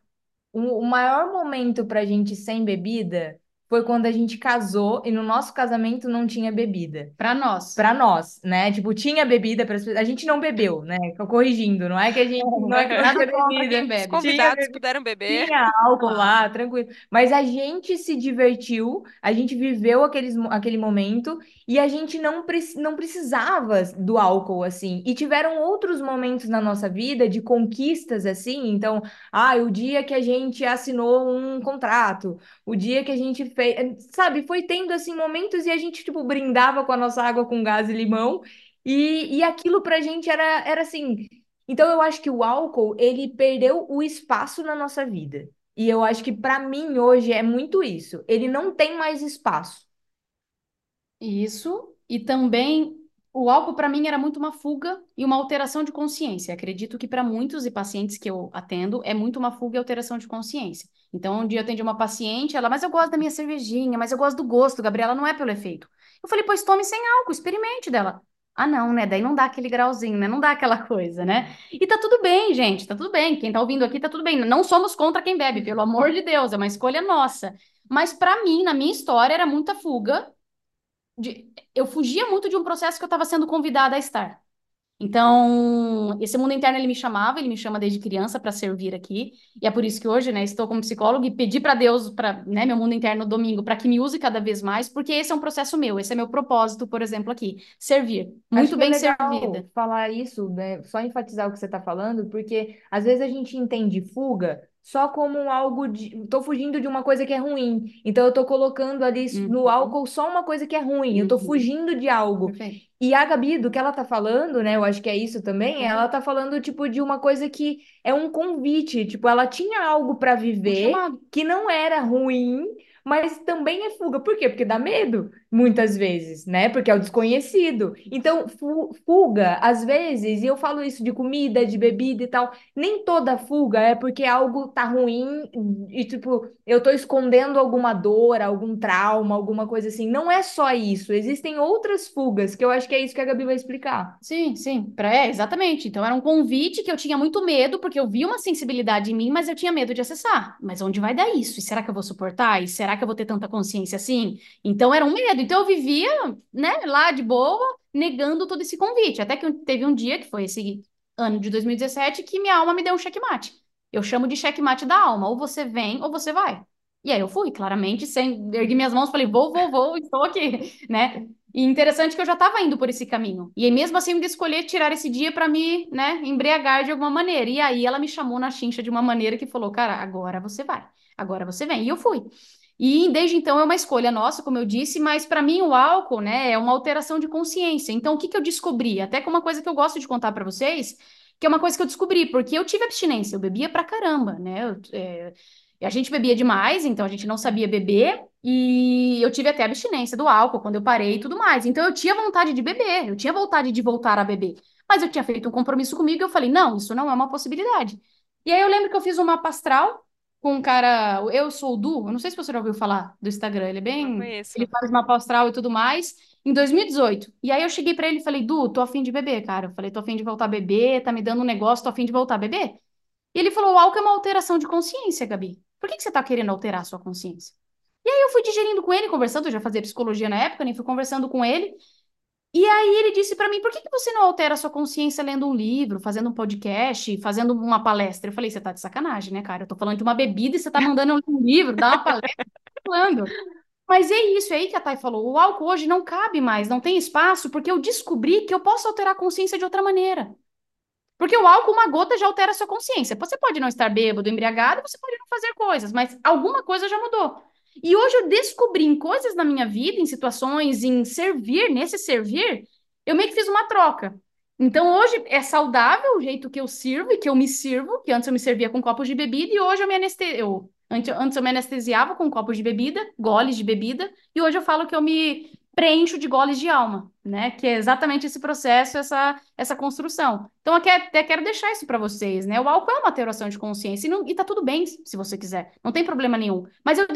o, o maior momento pra gente sem bebida foi quando a gente casou e no nosso casamento não tinha bebida. Para nós. Pra nós, né? Tipo, tinha bebida para a gente não bebeu, né? Tô corrigindo, não é que a gente não é que não bebida. Os bebe. Tinha convidados bebida. puderam beber. Tinha álcool lá, tranquilo. Mas a gente se divertiu, a gente viveu aqueles, aquele momento e a gente não, preci- não precisava do álcool, assim. E tiveram outros outros momentos na nossa vida de conquistas assim. Então, ah, o dia que a gente assinou um contrato, o dia que a gente fez, sabe, foi tendo assim momentos e a gente tipo brindava com a nossa água com gás e limão e, e aquilo pra gente era, era assim. Então, eu acho que o álcool, ele perdeu o espaço na nossa vida. E eu acho que para mim hoje é muito isso. Ele não tem mais espaço. Isso, e também o álcool para mim era muito uma fuga e uma alteração de consciência. Acredito que para muitos e pacientes que eu atendo é muito uma fuga e alteração de consciência. Então, um dia eu atendi uma paciente, ela, mas eu gosto da minha cervejinha, mas eu gosto do gosto, Gabriela, não é pelo efeito. Eu falei, pois tome sem álcool, experimente dela. Ah, não, né? Daí não dá aquele grauzinho, né? Não dá aquela coisa, né? E tá tudo bem, gente, tá tudo bem. Quem tá ouvindo aqui tá tudo bem. Não somos contra quem bebe, pelo amor de Deus, é uma escolha nossa. Mas para mim, na minha história, era muita fuga. De... Eu fugia muito de um processo que eu estava sendo convidada a estar. Então, esse mundo interno ele me chamava, ele me chama desde criança para servir aqui, e é por isso que hoje, né, estou como psicóloga e pedi para Deus, para, né, meu mundo interno domingo, para que me use cada vez mais, porque esse é um processo meu, esse é meu propósito, por exemplo, aqui, servir, muito bem é servida. Falar isso, né, só enfatizar o que você está falando, porque às vezes a gente entende fuga só como algo de. Tô fugindo de uma coisa que é ruim. Então eu tô colocando ali uhum. no álcool só uma coisa que é ruim. Uhum. Eu tô uhum. fugindo de algo. Perfeito. E a Gabi, do que ela tá falando, né? Eu acho que é isso também. Uhum. Ela tá falando, tipo, de uma coisa que é um convite. Tipo, ela tinha algo para viver que não era ruim, mas também é fuga. Por quê? Porque dá medo, muitas vezes, né? Porque é o desconhecido. Então, fu fuga, às vezes, e eu falo isso de comida, de bebida e tal, nem toda fuga é porque algo tá ruim e, tipo, eu tô escondendo alguma dor, algum trauma, alguma coisa assim. Não é só isso. Existem outras fugas, que eu acho que é isso que a Gabi vai explicar. Sim, sim. Pra, é, exatamente. Então, era um convite que eu tinha muito medo, porque eu vi uma sensibilidade em mim, mas eu tinha medo de acessar. Mas onde vai dar isso? E será que eu vou suportar? E será que eu vou ter tanta consciência assim? Então era um medo. Então eu vivia, né, lá de boa, negando todo esse convite. Até que teve um dia, que foi esse ano de 2017, que minha alma me deu um checkmate. Eu chamo de checkmate da alma. Ou você vem ou você vai. E aí eu fui, claramente, sem erguer minhas mãos, falei, vou, vou, vou, estou aqui, né? E interessante que eu já estava indo por esse caminho. E aí, mesmo assim, eu escolher tirar esse dia para me, né, embriagar de alguma maneira. E aí ela me chamou na chincha de uma maneira que falou, cara, agora você vai, agora você vem. E eu fui. E desde então é uma escolha nossa, como eu disse, mas para mim o álcool, né, é uma alteração de consciência. Então o que que eu descobri? Até que uma coisa que eu gosto de contar para vocês, que é uma coisa que eu descobri, porque eu tive abstinência, eu bebia pra caramba, né? Eu, é, a gente bebia demais, então a gente não sabia beber, e eu tive até abstinência do álcool quando eu parei e tudo mais. Então eu tinha vontade de beber, eu tinha vontade de voltar a beber. Mas eu tinha feito um compromisso comigo e eu falei: não, isso não é uma possibilidade. E aí eu lembro que eu fiz um mapa astral com um cara, eu sou o Du, eu não sei se você já ouviu falar do Instagram, ele é bem, ele faz mapa astral e tudo mais, em 2018. E aí eu cheguei para ele e falei, Du, tô afim de beber, cara. Eu falei, tô afim de voltar a beber, tá me dando um negócio, tô afim de voltar a beber. E ele falou, o álcool é uma alteração de consciência, Gabi. Por que que você tá querendo alterar a sua consciência? E aí eu fui digerindo com ele, conversando, eu já fazia psicologia na época, nem fui conversando com ele. E aí ele disse para mim, por que, que você não altera a sua consciência lendo um livro, fazendo um podcast, fazendo uma palestra? Eu falei, você tá de sacanagem, né, cara? Eu tô falando de uma bebida e você tá mandando eu ler um livro, dar uma palestra, falando. Mas é isso, é aí que a Thay falou. O álcool hoje não cabe mais, não tem espaço, porque eu descobri que eu posso alterar a consciência de outra maneira. Porque o álcool, uma gota, já altera a sua consciência. Você pode não estar bêbado, embriagado, você pode não fazer coisas, mas alguma coisa já mudou. E hoje eu descobri em coisas na minha vida, em situações, em servir, nesse servir, eu meio que fiz uma troca. Então hoje é saudável o jeito que eu sirvo e que eu me sirvo, que antes eu me servia com copos de bebida e hoje eu me anestesio. Antes, antes eu me anestesiava com copos de bebida, goles de bebida, e hoje eu falo que eu me preencho de goles de alma, né? Que é exatamente esse processo, essa, essa construção. Então, aqui até quero deixar isso para vocês, né? O álcool é uma alteração de consciência e, não, e tá tudo bem se você quiser, não tem problema nenhum. Mas eu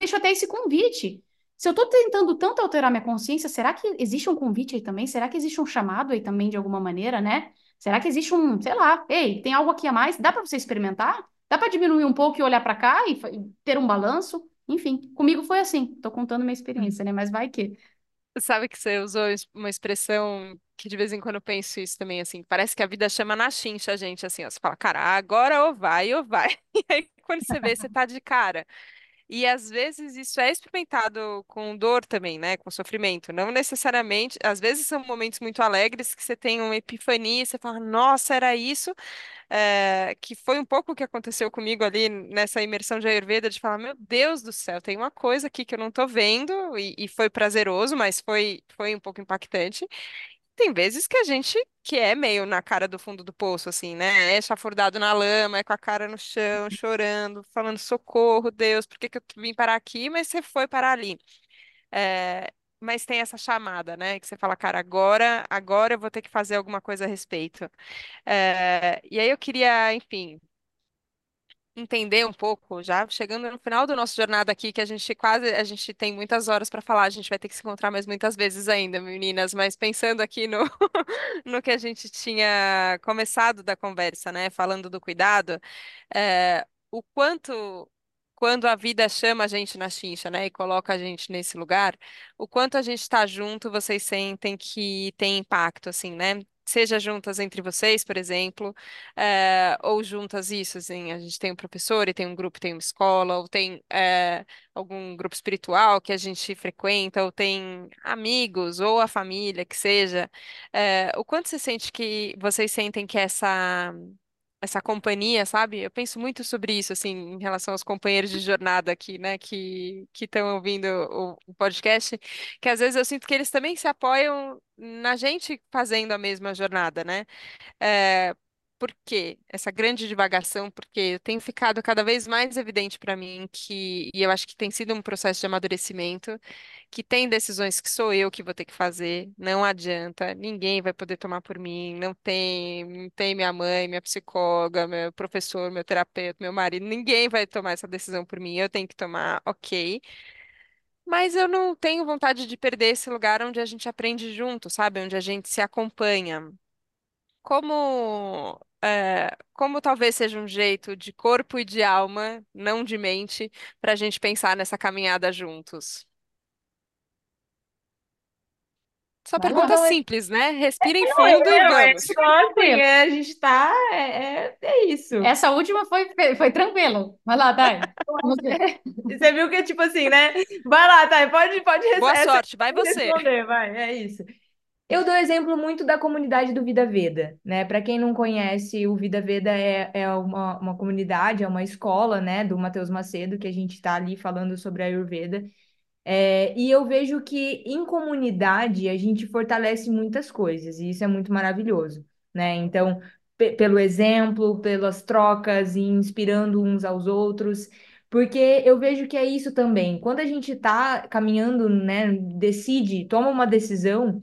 deixo até esse convite. Se eu estou tentando tanto alterar minha consciência, será que existe um convite aí também? Será que existe um chamado aí também de alguma maneira, né? Será que existe um, sei lá, ei, tem algo aqui a mais? Dá para você experimentar? Dá para diminuir um pouco e olhar para cá e ter um balanço? Enfim, comigo foi assim. Estou contando minha experiência, né? Mas vai que. Sabe que você usou uma expressão que de vez em quando eu penso isso também, assim, parece que a vida chama na chincha a gente, assim, ó, você fala, cara, agora ou vai ou vai. E aí, quando você vê, você tá de cara. E às vezes isso é experimentado com dor também, né? Com sofrimento. Não necessariamente. Às vezes são momentos muito alegres que você tem uma epifania, você fala, nossa, era isso. É, que foi um pouco o que aconteceu comigo ali nessa imersão de Ayurveda, de falar, meu Deus do céu, tem uma coisa aqui que eu não tô vendo, e, e foi prazeroso, mas foi, foi um pouco impactante. Tem vezes que a gente que é meio na cara do fundo do poço, assim, né? É chafurdado na lama, é com a cara no chão, chorando, falando socorro, Deus, por que que eu vim parar aqui? Mas você foi parar ali. É, mas tem essa chamada, né? Que você fala, cara, agora, agora eu vou ter que fazer alguma coisa a respeito. É, e aí eu queria, enfim, entender um pouco, já chegando no final da nossa jornada aqui, que a gente quase, a gente tem muitas horas para falar, a gente vai ter que se encontrar mais muitas vezes ainda, meninas, mas pensando aqui no, no que a gente tinha começado da conversa, né, falando do cuidado, é, o quanto Quando a vida chama a gente na chincha, né, e coloca a gente nesse lugar, o quanto a gente está junto, vocês sentem que tem impacto, assim, né? Seja juntas entre vocês, por exemplo, eh, ou juntas isso, assim, a gente tem um professor e tem um grupo, tem uma escola, ou tem eh, algum grupo espiritual que a gente frequenta, ou tem amigos, ou a família, que seja. Eh, o quanto você sente que vocês sentem que essa essa companhia, sabe? Eu penso muito sobre isso, assim, em relação aos companheiros de jornada aqui, né, que que estão ouvindo o, o podcast, que às vezes eu sinto que eles também se apoiam na gente fazendo a mesma jornada, né? É, por quê? Essa grande divagação, porque tem ficado cada vez mais evidente para mim que, e eu acho que tem sido um processo de amadurecimento, que tem decisões que sou eu que vou ter que fazer, não adianta, ninguém vai poder tomar por mim, não tem, não tem minha mãe, minha psicóloga, meu professor, meu terapeuta, meu marido, ninguém vai tomar essa decisão por mim, eu tenho que tomar, ok. Mas eu não tenho vontade de perder esse lugar onde a gente aprende junto, sabe? Onde a gente se acompanha. Como, é, como talvez seja um jeito de corpo e de alma, não de mente, para a gente pensar nessa caminhada juntos. Só Vai lá. pergunta simples, né? Respirem eu, fundo e eu, é vamos. só assim, é, a gente tá, é, é, é isso. Essa última foi, foi tranquilo. Vai lá, Thay. Vamos. Você viu que é tipo assim, né? Vai lá, Thay, pode, pode, Boa sorte, vai pode você. responder, vai, é isso. Eu dou exemplo muito da comunidade do Vida Veda, né? Para quem não conhece, o Vida Veda é, é uma, uma comunidade, é uma escola, né, do Matheus Macedo, que a gente está ali falando sobre a Ayurveda. É, e eu vejo que em comunidade a gente fortalece muitas coisas, e isso é muito maravilhoso, né? Então, pe- pelo exemplo, pelas trocas e inspirando uns aos outros, porque eu vejo que é isso também. Quando a gente está caminhando, né, decide, toma uma decisão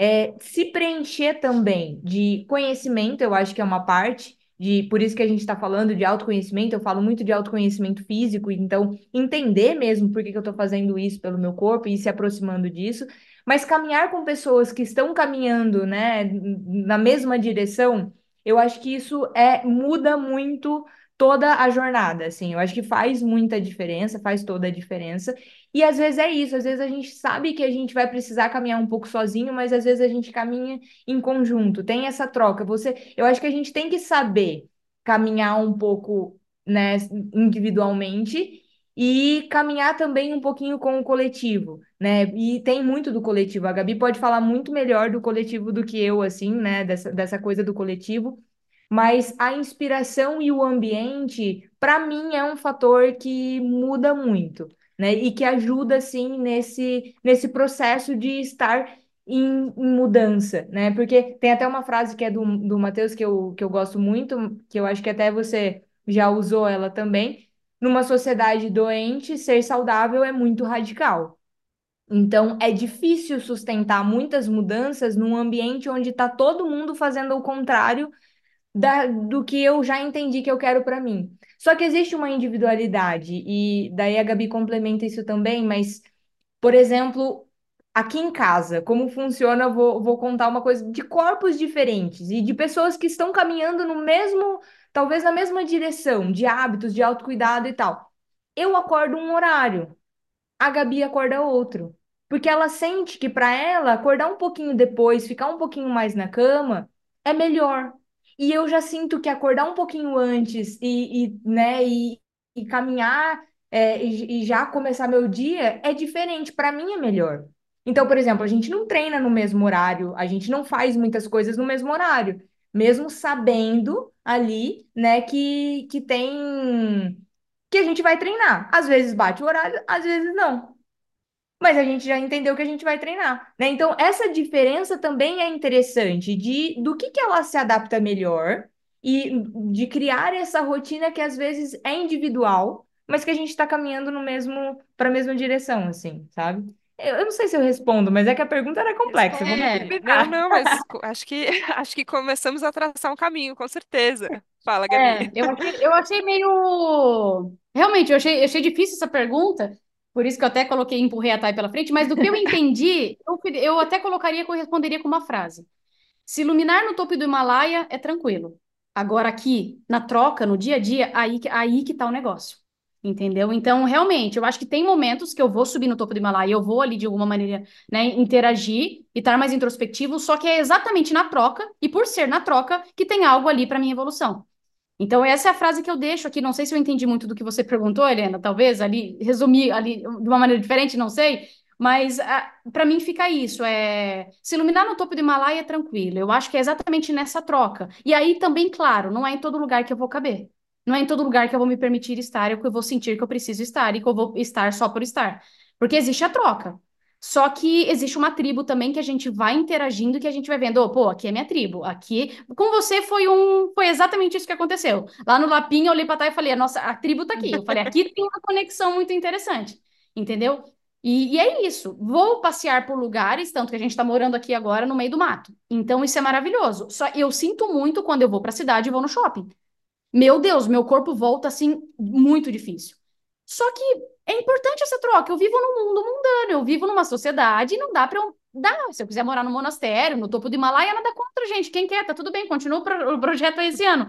é, se preencher também de conhecimento, eu acho que é uma parte, de, por isso que a gente está falando de autoconhecimento, eu falo muito de autoconhecimento físico, então entender mesmo por que que eu estou fazendo isso pelo meu corpo e se aproximando disso, mas caminhar com pessoas que estão caminhando, né, na mesma direção, eu acho que isso é muda muito toda a jornada, assim, eu acho que faz muita diferença, faz toda a diferença. E às vezes é isso, às vezes a gente sabe que a gente vai precisar caminhar um pouco sozinho, mas às vezes a gente caminha em conjunto, tem essa troca. Você, eu acho que a gente tem que saber caminhar um pouco, né, individualmente e caminhar também um pouquinho com o coletivo, né? E tem muito do coletivo. A Gabi pode falar muito melhor do coletivo do que eu, assim, né, dessa, dessa coisa do coletivo. Mas a inspiração e o ambiente, para mim, é um fator que muda muito né? E que ajuda, assim, nesse, nesse processo de estar em, em mudança, né? Porque tem até uma frase que é do, do Matheus que eu, que eu gosto muito, que eu acho que até você já usou ela também. Numa sociedade doente, ser saudável é muito radical. Então, é difícil sustentar muitas mudanças num ambiente onde está todo mundo fazendo o contrário da, do que eu já entendi que eu quero para mim. Só que existe uma individualidade, e daí a Gabi complementa isso também, mas, por exemplo, aqui em casa, como funciona, eu vou, vou contar uma coisa de corpos diferentes e de pessoas que estão caminhando no mesmo, talvez na mesma direção, de hábitos, de autocuidado e tal. Eu acordo um horário a Gabi acorda outro. Porque ela sente que para ela acordar um pouquinho depois, ficar um pouquinho mais na cama, é melhor. E eu já sinto que acordar um pouquinho antes e, e, né, e, e caminhar é, e, e já começar meu dia é diferente. Para mim é melhor. Então, por exemplo, a gente não treina no mesmo horário, a gente não faz muitas coisas no mesmo horário, mesmo sabendo ali, né, que, que tem que a gente vai treinar. Às vezes bate o horário, às vezes não mas a gente já entendeu que a gente vai treinar, né? Então, essa diferença também é interessante de do que que ela se adapta melhor e de criar essa rotina que às vezes é individual, mas que a gente está caminhando no mesmo para a mesma direção, assim, sabe? Eu, eu não sei se eu respondo, mas é que a pergunta era complexa. É, Não, não, mas acho que acho que começamos a traçar um caminho, com certeza. Fala, é, Gabi. eu achei, eu achei meio. Realmente, eu achei, eu achei difícil essa pergunta, por isso que eu até coloquei, empurrei a Thay pela frente, mas do que eu entendi, eu, eu até colocaria que eu responderia com uma frase. Se iluminar no topo do Himalaia é tranquilo. Agora aqui, na troca, no dia a dia, aí, que- aí que tá o negócio. Entendeu? Então, realmente, eu acho que tem momentos que eu vou subir no topo do Himalaia, eu vou ali de alguma maneira, né, interagir e estar mais introspectivo, só que é exatamente na troca, e por ser na troca, que tem algo ali para minha evolução. Então, essa é a frase que eu deixo aqui. Não sei se eu entendi muito do que você perguntou, Helena, talvez ali, resumir ali de uma maneira diferente, não sei. Mas para mim fica isso, é se iluminar no topo do Himalaia é tranquilo. Eu acho que é exatamente nessa troca. E aí também, claro, não é em todo lugar que eu vou caber. Não é em todo lugar que eu vou me permitir estar, ou que eu vou sentir que eu preciso estar e que eu vou estar só por estar. Porque existe a troca. Só que existe uma tribo também que a gente vai interagindo, que a gente vai vendo, oh, pô, aqui é minha tribo, aqui. Com você foi um, foi exatamente isso que aconteceu. Lá no Lapinha eu olhei para trás e falei, nossa, a tribo tá aqui. Eu falei, aqui tem uma conexão muito interessante, entendeu? E, e é isso. Vou passear por lugares, tanto que a gente está morando aqui agora no meio do mato. Então isso é maravilhoso. Só eu sinto muito quando eu vou para a cidade e vou no shopping. Meu Deus, meu corpo volta assim muito difícil. Só que é importante essa troca. Eu vivo num mundo mundano, eu vivo numa sociedade e não dá para eu dar. Se eu quiser morar no monastério, no topo do Himalaia, nada contra, gente. Quem quer, tá tudo bem, continua o, pro- o projeto esse ano.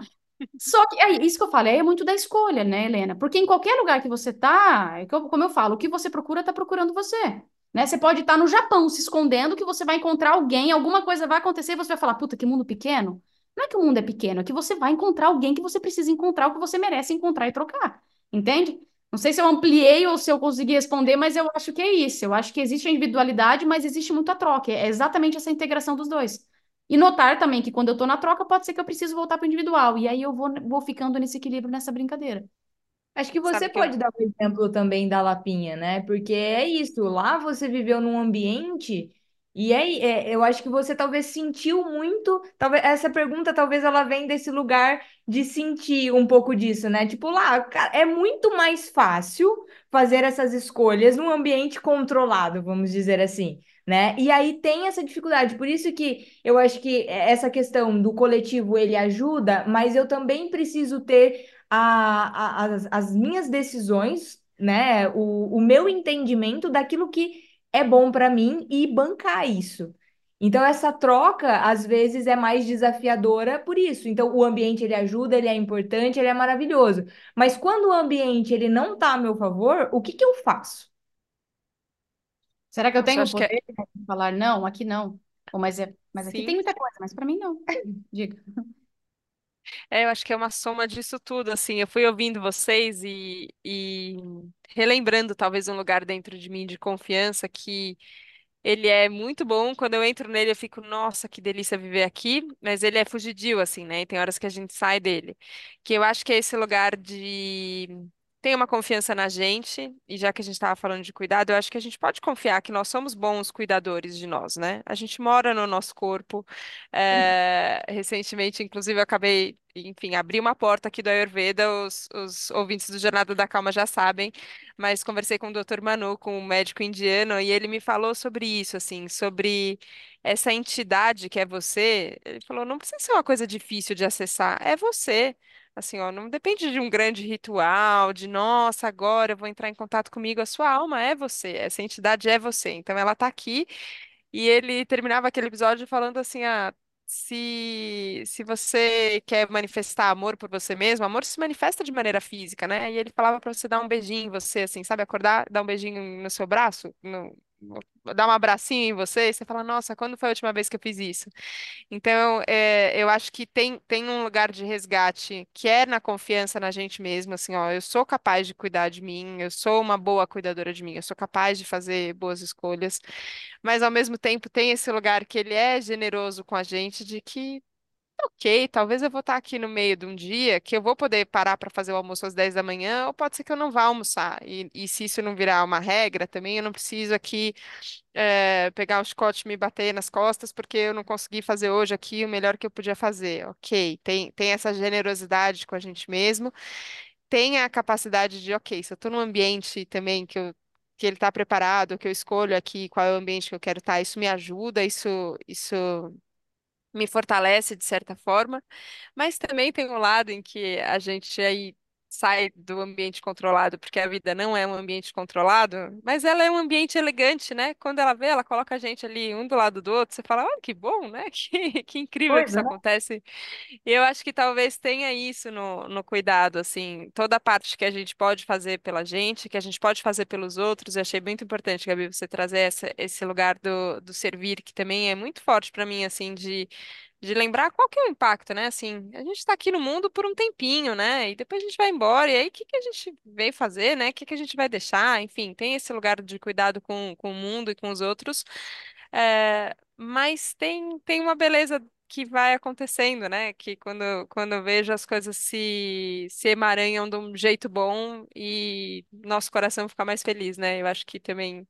Só que é isso que eu falo, é muito da escolha, né, Helena? Porque em qualquer lugar que você tá, é como eu falo, o que você procura tá procurando você. Né? Você pode estar no Japão se escondendo, que você vai encontrar alguém, alguma coisa vai acontecer e você vai falar, puta, que mundo pequeno. Não é que o mundo é pequeno, é que você vai encontrar alguém que você precisa encontrar, o que você merece encontrar e trocar. Entende? Não sei se eu ampliei ou se eu consegui responder, mas eu acho que é isso. Eu acho que existe a individualidade, mas existe muita troca. É exatamente essa integração dos dois. E notar também que quando eu tô na troca, pode ser que eu preciso voltar para o individual. E aí eu vou, vou ficando nesse equilíbrio, nessa brincadeira. Acho que você Sabe que eu... pode dar um exemplo também da Lapinha, né? Porque é isso, lá você viveu num ambiente e é, é- eu acho que você talvez sentiu muito, talvez essa pergunta talvez ela vem desse lugar de sentir um pouco disso, né? Tipo, lá, é muito mais fácil fazer essas escolhas num ambiente controlado, vamos dizer assim, né? E aí tem essa dificuldade, por isso que eu acho que essa questão do coletivo ele ajuda, mas eu também preciso ter a, a- as, as minhas decisões, né? O, o meu entendimento daquilo que é bom para mim e bancar isso. Então, essa troca, às vezes, é mais desafiadora por isso. Então, o ambiente, ele ajuda, ele é importante, ele é maravilhoso. Mas quando o ambiente, ele não está a meu favor, o que que eu faço? Será que eu tenho que é... de falar não, aqui não? Ou, mas, é, mas aqui tem muita coisa, mas para mim não. Diga. É, eu acho que é uma soma disso tudo, assim, eu fui ouvindo vocês e, e relembrando talvez um lugar dentro de mim de confiança que ele é muito bom, quando eu entro nele eu fico, nossa, que delícia viver aqui, mas ele é fugidio, assim, né, e tem horas que a gente sai dele, que eu acho que é esse lugar de ter uma confiança na gente, e já que a gente estava falando de cuidado, eu acho que a gente pode confiar que nós somos bons cuidadores de nós, né, a gente mora no nosso corpo, é, recentemente, inclusive, eu acabei, enfim, abri uma porta aqui do Ayurveda, os, os ouvintes do Jornada da Calma já sabem, mas conversei com o Dr. Manu, com um médico indiano, e ele me falou sobre isso, assim, sobre essa entidade que é você. Ele falou, não precisa ser uma coisa difícil de acessar, é você. Assim, ó, não depende de um grande ritual, de nossa, agora eu vou entrar em contato comigo. A sua alma é você, essa entidade é você. Então ela tá aqui e ele terminava aquele episódio falando assim: ah, se, se você quer manifestar amor por você mesmo, amor se manifesta de maneira física, né? E ele falava pra você dar um beijinho em você, assim, sabe? Acordar, dar um beijinho no seu braço, no- dar um abracinho em você, e você fala, nossa, quando foi a última vez que eu fiz isso? Então, é, eu acho que tem, tem um lugar de resgate que é na confiança na gente mesmo, assim, ó, eu sou capaz de cuidar de mim, eu sou uma boa cuidadora de mim, eu sou capaz de fazer boas escolhas, mas ao mesmo tempo tem esse lugar que ele é generoso com a gente, de que ok, talvez eu vou estar aqui no meio de um dia que eu vou poder parar para fazer o almoço às 10 da manhã, ou pode ser que eu não vá almoçar. E, e se isso não virar uma regra também, eu não preciso aqui eh, pegar o chicote e me bater nas costas porque eu não consegui fazer hoje aqui o melhor que eu podia fazer. Ok, tem, tem essa generosidade com a gente mesmo, tem a capacidade de, ok, se eu estou num ambiente também que eu que ele está preparado, que eu escolho aqui qual é o ambiente que eu quero estar, isso me ajuda, isso, isso me fortalece de certa forma, mas também tem um lado em que a gente aí sai do ambiente controlado, porque a vida não é um ambiente controlado, mas ela é um ambiente elegante, né? Quando ela vê, ela coloca a gente ali um do lado do outro, você fala, olha que bom, né? Que, que incrível que isso né? acontece. E eu acho que talvez tenha isso no, no cuidado, assim, toda a parte que a gente pode fazer pela gente, que a gente pode fazer pelos outros, eu achei muito importante, Gabi, você trazer essa, esse lugar do, do servir, que também é muito forte para mim, assim, de de lembrar qual que é o impacto, né? Assim, a gente está aqui no mundo por um tempinho, né? E depois a gente vai embora, e aí o que que a gente veio fazer, né? O que que a gente vai deixar? Enfim, tem esse lugar de cuidado com, com o mundo e com os outros, é, mas tem, tem uma beleza que vai acontecendo, né? Que quando, quando eu vejo as coisas se, se emaranham de um jeito bom e nosso coração fica mais feliz, né? Eu acho que também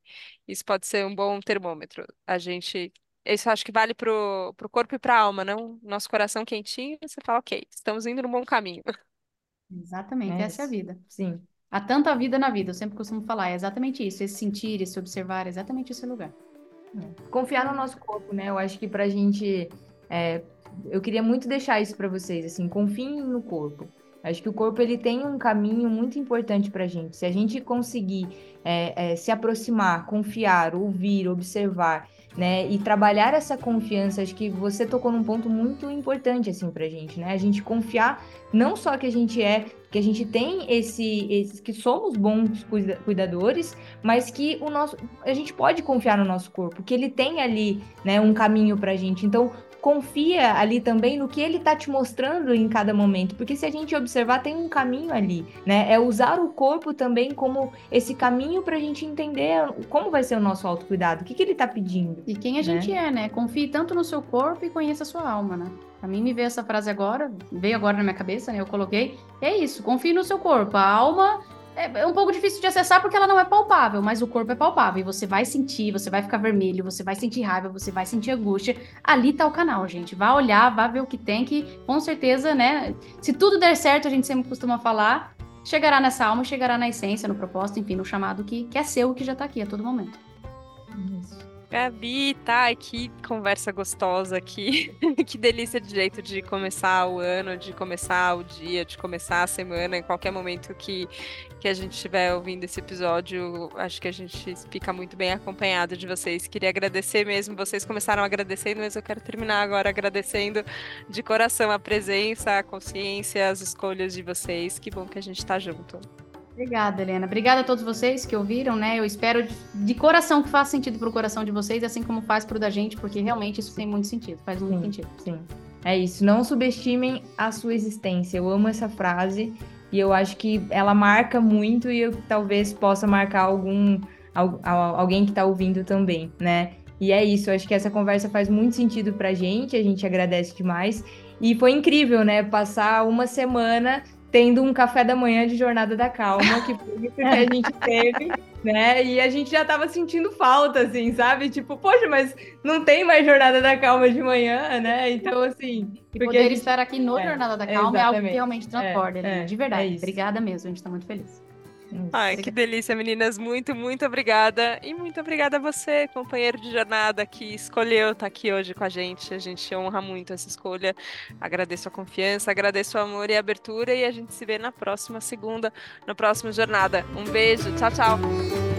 isso pode ser um bom termômetro. A gente isso acho que vale pro, pro corpo e pra alma, não? Nosso coração quentinho, você fala, ok, estamos indo no bom caminho. Exatamente, É essa é a isso. vida. Sim. Há tanta vida na vida, eu sempre costumo falar, é exatamente isso, esse sentir, esse observar, é exatamente esse lugar. Confiar no nosso corpo, né? Eu acho que pra gente. é, eu queria muito deixar isso pra vocês, assim, confiem no corpo. Acho que o corpo ele tem um caminho muito importante pra gente. Se a gente conseguir é, é, se aproximar, confiar, ouvir, observar, né? E trabalhar essa confiança, acho que você tocou num ponto muito importante, assim, pra gente, né? A gente confiar não só que a gente é, que a gente tem esse, esse que somos bons cuida- cuidadores, mas que o nosso, a gente pode confiar no nosso corpo, que ele tem ali, né, um caminho pra gente. Então, confia ali também no que ele tá te mostrando em cada momento, porque se a gente observar, tem um caminho ali, né? É usar o corpo também como esse caminho pra gente entender como vai ser o nosso autocuidado, o que que ele tá pedindo. E quem a gente é, né? Confie tanto no seu corpo e conheça a sua alma, né? Pra mim, me veio essa frase agora, veio agora na minha cabeça, né? Eu coloquei. É isso, confie no seu corpo. A alma é é um pouco difícil de acessar porque ela não é palpável, mas o corpo é palpável. E você vai sentir, você vai ficar vermelho, você vai sentir raiva, você vai sentir angústia. Ali tá o canal, gente. Vá olhar, vá ver o que tem, que com certeza, né? Se tudo der certo, a gente sempre costuma falar, chegará nessa alma, chegará na essência, no propósito, enfim, no chamado que, que é seu que já tá aqui a todo momento. Gabi, tá, que conversa gostosa aqui. Que delícia de jeito de começar o ano, de começar o dia, de começar a semana, em qualquer momento que, que a gente estiver ouvindo esse episódio. Acho que a gente fica muito bem acompanhado de vocês. Queria agradecer mesmo. Vocês começaram agradecendo, mas eu quero terminar agora agradecendo de coração a presença, a consciência, as escolhas de vocês. Que bom que a gente tá junto. Obrigada, Helena. Obrigada a todos vocês que ouviram, né? Eu espero de, de coração que faça sentido pro coração de vocês, assim como faz pro da gente, porque realmente isso tem muito sentido, faz muito Sim. sentido. Sim. É isso. Não subestimem a sua existência. Eu amo essa frase e eu acho que ela marca muito e eu talvez possa marcar algum al- al- alguém que está ouvindo também, né? E é isso. Eu acho que essa conversa faz muito sentido pra gente. A gente agradece demais. E foi incrível, né? Passar uma semana tendo um café da manhã de Jornada da Calma, que foi isso que a gente teve, né? E a gente já tava sentindo falta, assim, sabe? Tipo, poxa, mas não tem mais Jornada da Calma de manhã, né? Então, assim. E porque poder gente- estar aqui no é, Jornada da Calma é algo que realmente transborda, É, Helena, é, de verdade. é. Obrigada mesmo, a gente tá muito feliz. Ai, que delícia, meninas. Muito, muito obrigada. E muito obrigada a você, companheiro de jornada, que escolheu estar aqui hoje com a gente. A gente honra muito essa escolha. Agradeço a confiança, agradeço o amor e a abertura. E a gente se vê na próxima segunda, na próxima jornada. Um beijo. Tchau, tchau.